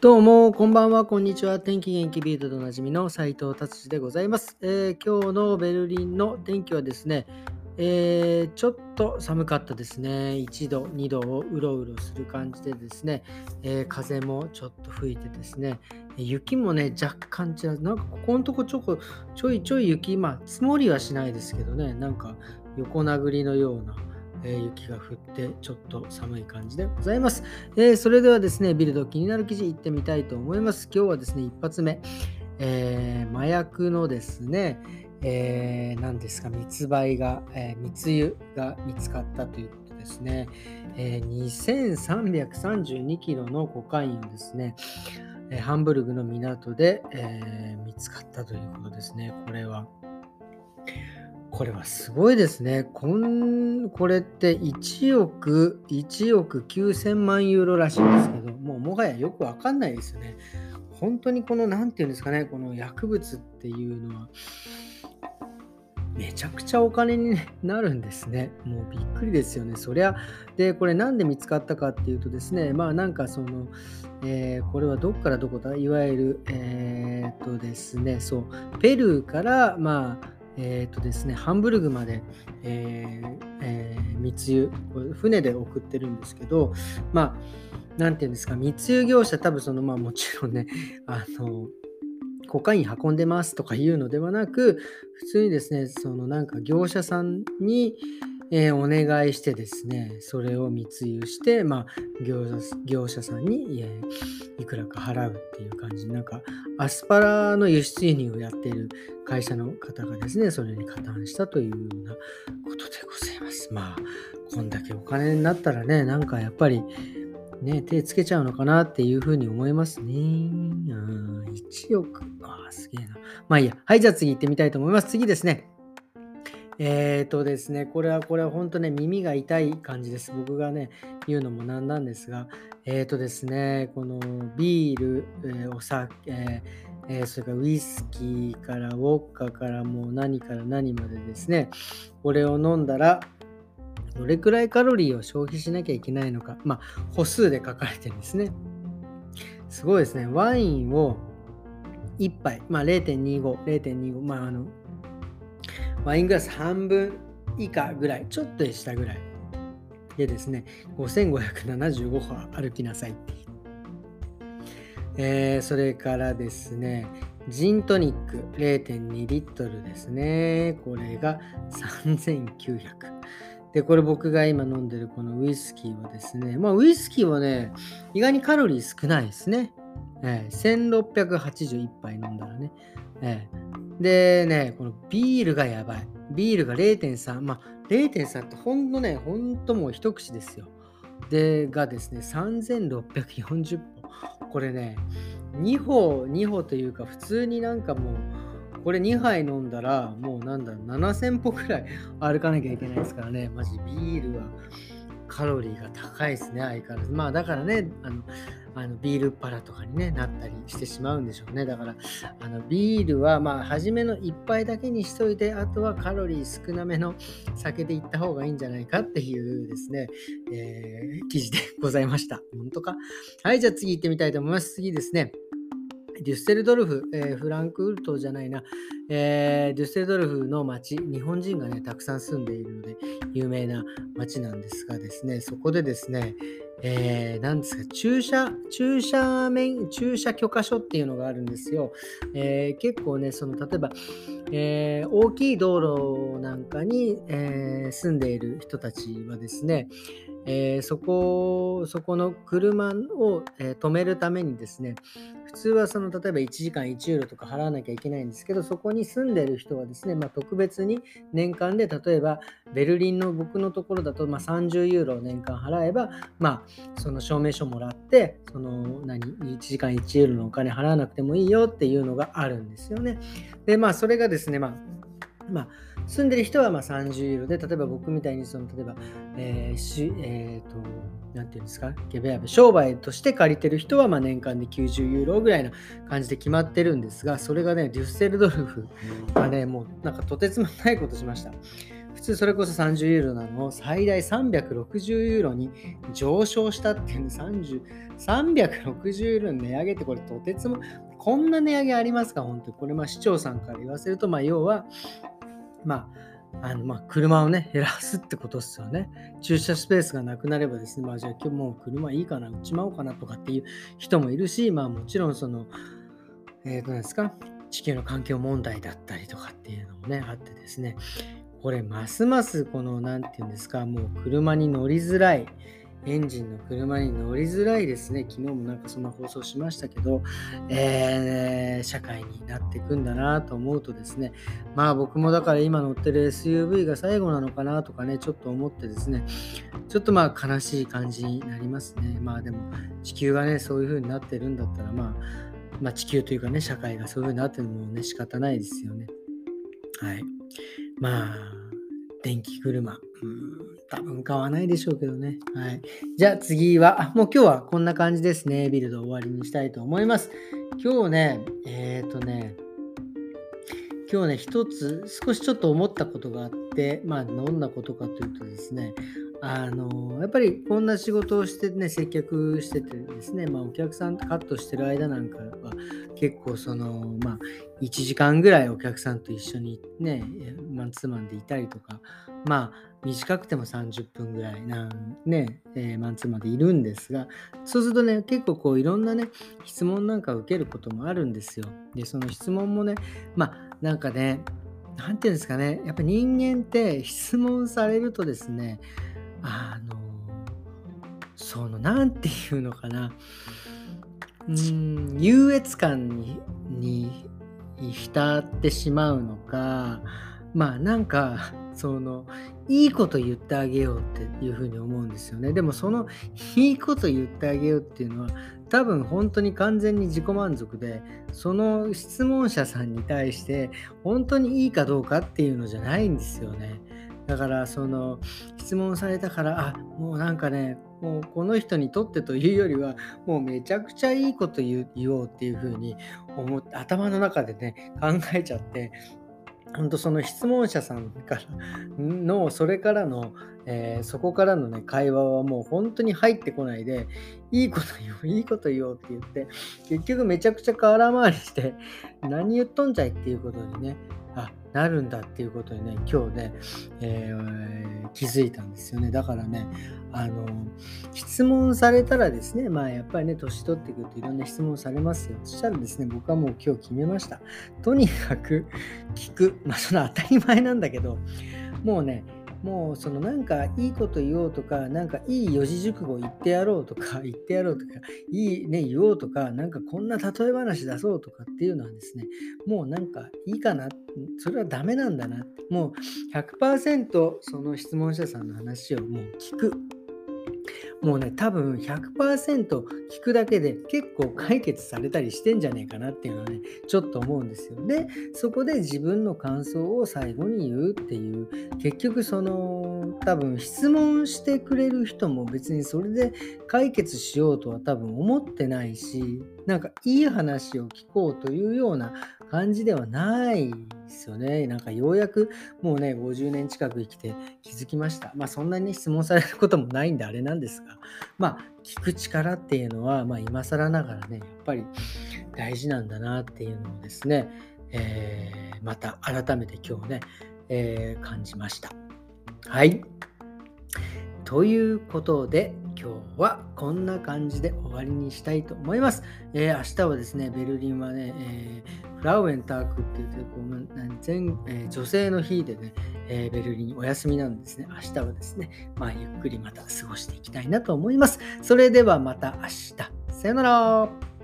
どうも、こんばんは、こんにちは。天気元気ビートでおなじみの斉藤達治でございます、えー、今日のベルリンの天気はですね、えー、ちょっと寒かったですね。1度、2度をうろうろする感じでですね、えー、風もちょっと吹いてですね、雪もね、若干違う。なんかここのとこちょこちょいちょい雪、まあ積もりはしないですけどね、なんか横殴りのような。えー、雪が降ってちょっと寒い感じでございます、えー、それではですね、ビルド気になる記事いってみたいと思います。今日はですね、一発目、えー、麻薬のですね、えー、何ですか、密売が、えー、密輸が見つかったということですね。えー、2332キロのコカインをですね、えハンブルグの港で、え見つかったということですね。これは。これはすごいですね。こんこれって1億、1億9000万ユーロらしいんですけど、もうもはやよくわかんないですよね。本当にこの、何て言うんですかね、この薬物っていうのは、めちゃくちゃお金になるんですね。もうびっくりですよね。そりゃ、で、これなんで見つかったかっていうとですね、まあなんかその、えー、これはどこからどこだ？いわゆる、えー、っとですね、そう、ペルーから、まあ、えーとですね、ハンブルグまで、えーえー、密輸、船で送ってるんですけど、まあ、なんて言うんですか、密輸業者、多分その、まあもちろんね、あの、コカイン運んでますとかいうのではなく、普通にですね、そのなんか業者さんに、えー、お願いしてですね、それを密輸して、まあ、業業者さんに、えー、いくらか払うっていう感じなんか、アスパラの輸出輸入をやっている会社の方がですね、それに加担したというようなことでございます。まあ、こんだけお金になったらね、なんかやっぱり、ね、手つけちゃうのかなっていうふうに思いますね。うん、1億。ああ、すげえな。まあいいや。はい、じゃあ次行ってみたいと思います。次ですね。えっ、とですね、これはこれは本当ね、耳が痛い感じです。僕がね、言うのもなんなんですが、えっ、とですね、このビール、えー、お酒、えー、それからウイスキーからウォッカからもう何から何までですね、これを飲んだら、どれくらいカロリーを消費しなきゃいけないのか、まあ、歩数で書かれてるんですね。すごいですね。ワインを1杯、まあ0.25、0.25、まああの、ワイングラス半分以下ぐらい、ちょっとしたぐらいでですね、5575歩歩きなさいっていう。えー、それからですね、ジントニック0.2リットルですね。これが3900。で、これ僕が今飲んでるこのウイスキーはですね、まあウイスキーはね、意外にカロリー少ないですね。えー、1681杯飲んだらね。えー、でね、このビールがやばい。ビールが0.3。まあ0.3ってほんとね、ほんともう一口ですよ。で、がですね、3640歩。これね、2歩、2歩というか、普通になんかもう、これ2杯飲んだら、もうなんだろう、7000歩くらい歩かなきゃいけないですからね。マジビールはカロリーが高いですね、相変わらず。まあだからね、あの、あのビールパラとかに、ね、なったりしてしまうんでしょうね。だから、あのビールは、まあ、初めの1杯だけにしといて、あとはカロリー少なめの酒でいった方がいいんじゃないかっていうですね、えー、記事でございました。本当か？はい、じゃあ次行ってみたいと思います。次ですね。デュッセルドルフ、えー、フランクフルトじゃないな、えー、デュッセルドルフの街、日本人がね、たくさん住んでいるので、有名な街なんですがですね、そこでですね、えー、なんですか、駐車、駐車免、駐車許可書っていうのがあるんですよ。えー、結構ね、その、例えば、えー、大きい道路なんかに、えー、住んでいる人たちはですね、え、そこ、そこの車を、え止めるためにですね、普通はその例えば1時間1ユーロとか払わなきゃいけないんですけど、そこに住んでる人はですね、まあ、特別に年間で例えばベルリンの僕のところだとま30ユーロを年間払えば、まあ、その証明書もらって、その何、1時間1ユーロのお金払わなくてもいいよっていうのがあるんですよね。で、まあそれがですね、まあまあ、住んでる人はま30ユーロで、例えば僕みたいにその、例えば、えーしえーと、なんていうんですか、ゲベアベ、商売として借りてる人はま年間で90ユーロぐらいな感じで決まってるんですが、それがね、デュッセルドルフがね、もうなんかとてつもないことしました。普通それこそ30ユーロなのを最大360ユーロに上昇したっていうの30 360ユーロの値上げってこれとてつもこんな値上げありますか？本当に。これまあ市長さんから言わせるとまあ要はまああのまあ車をね、減らすってことですよね。駐車スペースがなくなればですね、まあじゃあ今日もう車いいかな、売っちまおうかなとかっていう人もいるし、まあもちろんその、えー、となんですか、地球の環境問題だったりとかっていうのもね、あってですね、これますますこの、なんていうんですか、もう車に乗りづらい、エンジンの車に乗りづらいですね。昨日もなんかそんな放送しましたけど、えー、社会になっていくんだなと思うとですね、まあ僕もだから今乗ってる SUV が最後なのかなとかね、ちょっと思ってですね、ちょっとまあ悲しい感じになりますね。まあでも地球がね、そういう風になってるんだったら、まあ、まあ地球というかね、社会がそういう風になってるのもね、仕方ないですよね。はい。まあ、電気車。うん多分買わないでしょうけどね。はい。じゃあ次は、もう今日はこんな感じですね。ビルド終わりにしたいと思います。今日ね、えっ、ー、とね、今日ね、一つ少しちょっと思ったことがあって、まあ、どんなことかというとですね、あのやっぱりこんな仕事をしてね接客しててですね、まあ、お客さんとカットしてる間なんかは結構そのまあ1時間ぐらいお客さんと一緒にねマンツーマンでいたりとかまあ短くても30分ぐらいなんね、えー、マンツーマンでいるんですがそうするとね結構こういろんなね質問なんか受けることもあるんですよ。でその質問もねまあなんかね何て言うんですかねやっぱ人間って質問されるとですねあの、その、なんていうのかな、うん、優越感にに浸ってしまうのか、まあなんか、その、いいこと言ってあげようっていうふうに思うんですよね。でもそのいいこと言ってあげようっていうのは多分本当に完全に自己満足でその質問者さんに対して本当にいいかどうかっていうのじゃないんですよね。だからその質問されたからあもうなんかねもうこの人にとってというよりはもうめちゃくちゃいいこと言おうっていうふうに思って頭の中でね考えちゃって本当その質問者さんからのそれからの、えー、そこからのね会話はもう本当に入ってこないでいいこと言おう いいこと言おうって言って結局めちゃくちゃ空回りして 何言っとんじゃいっていうことにねあなるんだっていうことにね今日ね、えー、気づいたんですよね。だからねあの質問されたらですねまあやっぱりね年取ってくるといろんな質問されますよ。そしたらですね僕はもう今日決めました。とにかく聞く。まあその当たり前なんだけどもうねもうそのなんかいいこと言おうとか、なんかいい四字熟語言ってやろうとか、言ってやろうとか、いいね、言おうとか、なんかこんな例え話出そうとかっていうのはですね、もうなんかいいかな、それはダメなんだなもう100%その質問者さんの話をもう聞く。もうね、多分100%聞くだけで結構解決されたりしてんじゃねえかなっていうのはね、ちょっと思うんですよ。で、そこで自分の感想を最後に言うっていう、結局その、多分質問してくれる人も別にそれで解決しようとは多分思ってないし、なんかいい話を聞こうというような感じではないですよね。なんかようやくもうね、50年近く生きて気づきました。まあそんなに質問されることもないんであれなんですが、まあ聞く力っていうのは、まあ今更ながらね、やっぱり大事なんだなっていうのをですね、えー、また改めて今日ね、えー、感じました。はい。ということで、今日はこんな感じで終わりにしたいと思います。えー、明日はですね、ベルリンはね、えー、フラウエンタークって言ってこう全、えー、女性の日でね、えベルリンお休みなんですね。明日はですね、まあ、ゆっくりまた過ごしていきたいなと思います。それではまた明日。さよなら。